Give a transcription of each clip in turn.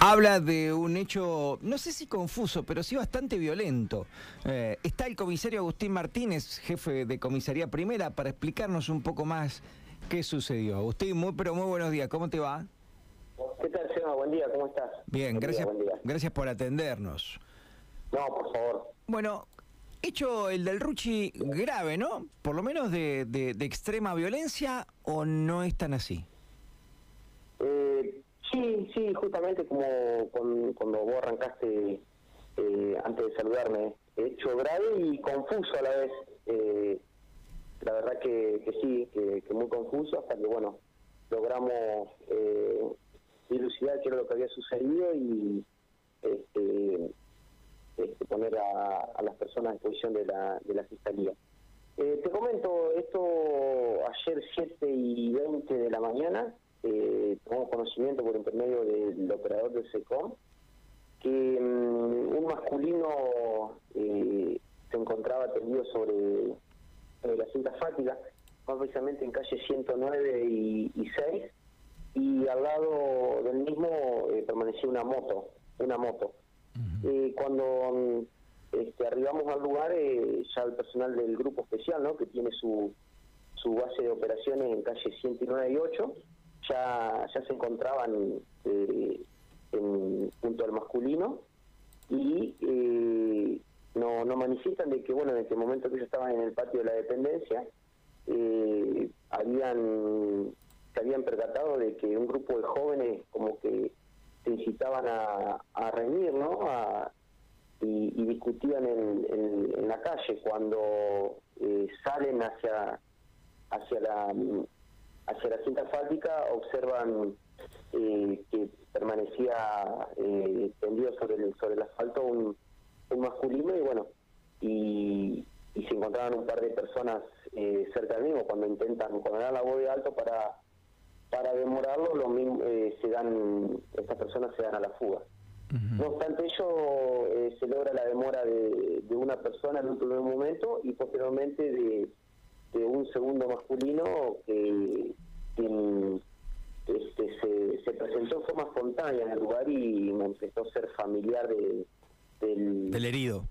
Habla de un hecho, no sé si confuso, pero sí bastante violento. Eh, está el comisario Agustín Martínez, jefe de comisaría primera, para explicarnos un poco más qué sucedió. Agustín, muy pero muy buenos días, ¿cómo te va? ¿Qué tal, Seba? Buen día, ¿cómo estás? Bien, Buen gracias, día, buen día. gracias por atendernos. No, por favor. Bueno, hecho el del Ruchi grave, ¿no? Por lo menos de, de- de extrema violencia, ¿o no es tan así? Eh, sí, sí, justamente como con- cuando vos arrancaste eh, antes de saludarme, hecho grave y confuso a la vez. Eh, la verdad que, sí, que, muy confuso hasta que, bueno, logramos eh, dilucidar qué era lo que había sucedido y este, este, poner a, a las personas a disposición de la, de la Fiscalía. Eh, te comento, esto ayer 7 y 20 de la mañana, eh, tomamos conocimiento por intermedio del operador del SECOM que mm, un masculino eh, se encontraba tendido sobre la cinta fática, más precisamente en calle 109 y, y 6, y al lado del mismo eh, permanecía una moto, una moto. Eh, cuando mm, este, arribamos al lugar, ya el personal del grupo especial, ¿no? que tiene su, su base de operaciones en calle 109 y 8, ya, ya se encontraban eh, junto al masculino y eh, no, no manifiestan de que, bueno, en el momento que ellos estaban en el patio de la dependencia, eh, habían se habían percatado de que un grupo de jóvenes como que se incitaban a, a reñir, ¿no? A- y, discutían en, en- en la calle cuando eh, salen hacia hacia la hacia la cinta asfáltica observan eh, que permanecía eh, tendido sobre el, sobre el asfalto un, un masculino y bueno y, y se encontraban un par de personas eh, cerca del mismo cuando intentan cuando dan la voz de alto para para demorarlo lo mismo eh, se dan estas personas se dan a la fuga. No obstante ello, eh, se logra la demora de, de una persona en un primer momento y posteriormente de, de un segundo masculino que, quien, este, se, se presentó en forma espontánea en el lugar y manifestó ser familiar de, del, Del herido.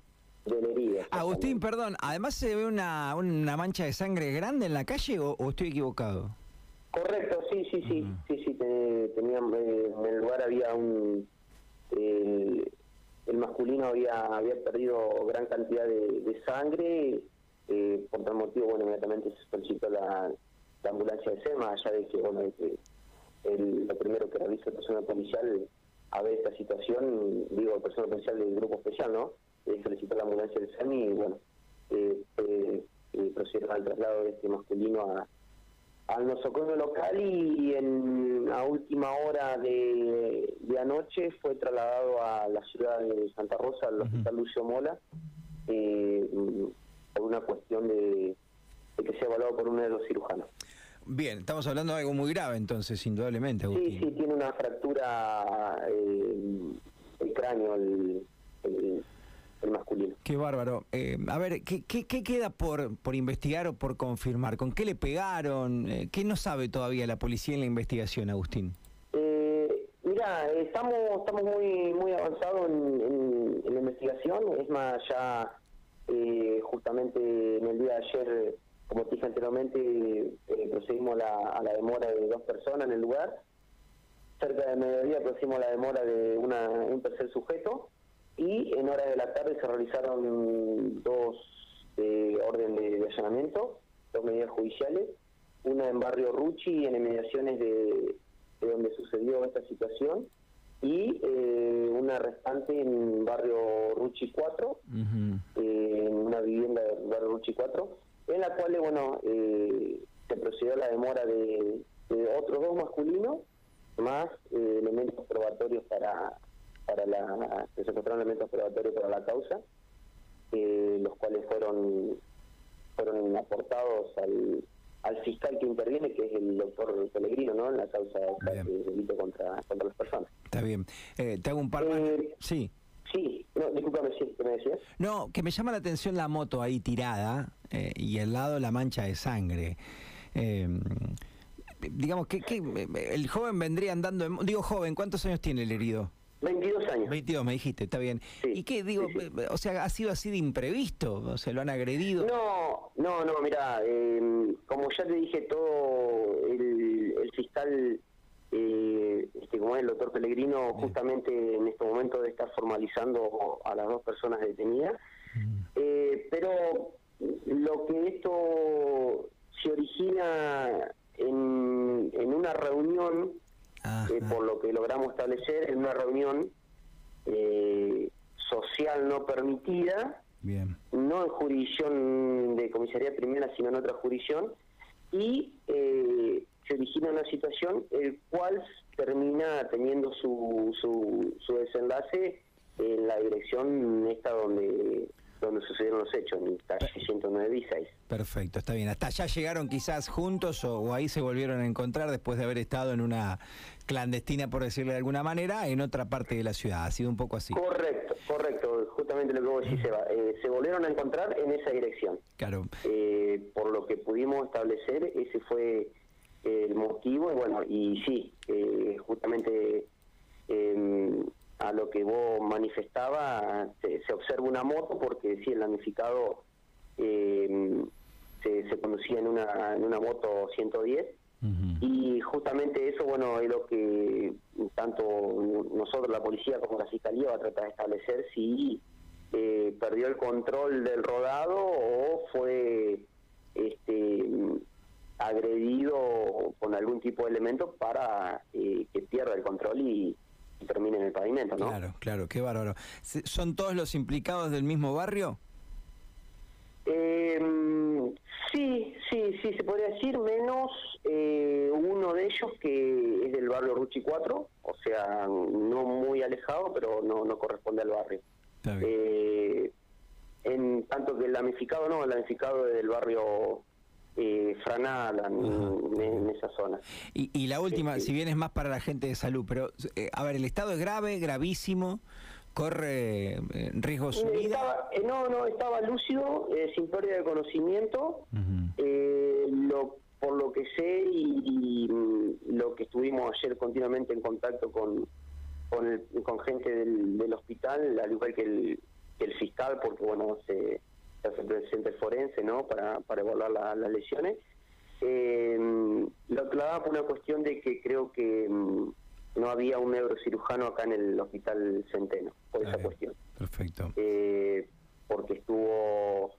del herido. Agustín, perdón, además se ve una, una mancha de sangre grande en la calle o, o estoy equivocado? Correcto, sí, sí, sí, sí, sí, te- tenían, eh, en el lugar había un, el, el masculino había, había perdido gran cantidad de, de sangre, eh, por tal motivo, bueno, inmediatamente se solicitó la, la ambulancia de SEMA, allá de que, bueno, de que el- lo primero que realiza el personal policial a ver esta situación, digo, el personal policial del grupo especial, ¿no? Eh, solicitó la ambulancia del SEMI y, bueno, eh, eh, procedieron al traslado de este masculino a al nosocomio local y en a última hora de, de anoche fue trasladado a la ciudad de Santa Rosa, al hospital Lucio Mola, eh, por una cuestión de, de que sea evaluado por un neurocirujano. Bien, estamos hablando de algo muy grave entonces, indudablemente, Agustín. Sí, sí, tiene una fractura eh, el cráneo, el, el- el masculino. Qué bárbaro. Eh, a ver, ¿qué, qué, qué queda por, por investigar o por confirmar? ¿Con qué le pegaron? Eh, ¿Qué no sabe todavía la policía en la investigación, Agustín? Eh, mira, estamos estamos muy muy avanzados en, en- en la investigación. Es más, ya eh, justamente en el día de ayer, como dije anteriormente, eh, procedimos a la, a la demora de dos personas en el lugar. Cerca de mediodía procedimos a la demora de una, un tercer sujeto y en horas de la tarde se realizaron dos eh, órdenes de, allanamiento, dos medidas judiciales, una en barrio Ruchi en inmediaciones de, de donde sucedió esta situación y eh, una restante en barrio Ruchi 4 Ujú. eh, en una vivienda del barrio Ruchi 4, en la cual, bueno, eh, se procedió a la demora de, de otros dos masculinos, más eh, elementos probatorios para, para la, se encontraron elementos probatorios para la causa, eh, los cuales fueron, fueron aportados al, al fiscal que interviene, que es el doctor Pellegrino, ¿no? En la causa de delito contra, contra las personas. Está bien. Eh, te hago un par más. Eh, Sí. Sí, no, discúlpame, sí, ¿qué me decías? No, que me llama la atención la moto ahí tirada eh, y al lado la mancha de sangre. Eh, digamos, que, el joven vendría andando, en digo joven, ¿cuántos años tiene el herido? 22 años. 22 me dijiste, está bien. ¿Y qué digo? O sea, ¿ha sido así de imprevisto? ¿O sea, lo han agredido? No, no, no, mira, em, como ya te dije, todo el, el fiscal, eh, como es el doctor Pellegrino, justamente en este momento de estar formalizando a las dos personas detenidas. Eh, pero lo que esto se origina en, en una reunión eh, por lo que logramos establecer en una reunión eh, social no permitida, no en jurisdicción de comisaría primera, sino en otra jurisdicción, y eh, se origina una situación el cual termina teniendo su, su, su desenlace en la dirección esta donde donde sucedieron los hechos, en calle 109 16. Perfecto, está bien. ¿Hasta allá llegaron quizás juntos o, ahí se volvieron a encontrar después de haber estado en una clandestina, por decirle de alguna manera, en otra parte de la ciudad? Ha sido un poco así. Correcto, correcto. Justamente lo que vos decís, Seba. Eh, se volvieron a encontrar en esa dirección. Claro. Eh, por lo que pudimos establecer, ese fue el motivo. Y bueno, y sí, eh, justamente em, a lo que vos manifestaba, se, observa una moto porque sí, el damnificado eh, se, conducía en una, en una moto 110 y justamente eso, bueno, es lo que tanto nosotros, la policía como la fiscalía va a tratar de establecer si eh, perdió el control del rodado o fue este agredido con algún tipo de elemento para eh, que pierda el control y, y termine en el pavimento, ¿no? Claro, claro, qué bárbaro. ¿Son todos los implicados del mismo barrio? Eh, sí, sí, sí, se podría decir, menos eh, uno de ellos que es del barrio Ruchi 4, o sea, no muy alejado, pero no, no corresponde al barrio. Eh, en tanto que el damnificado no, el damnificado es del barrio eh, frenada en, esa zona. Y, la última, si bien es más para la gente de salud, pero eh, a ver, el estado es grave, gravísimo, corre eh, riesgo su vida. no, no, estaba lúcido, sin pérdida de conocimiento, lo, por lo que sé y, mm, lo que estuvimos ayer continuamente en contacto con, con, con gente del, hospital, al igual que el, que el fiscal, porque bueno, se se presente forense, ¿no? Para, para evaluar las lesiones. Eh, lo aclaraba por una cuestión de que creo que mm, no había un neurocirujano acá en el hospital Centeno, por esa cuestión. Perfecto. Eh, porque estuvo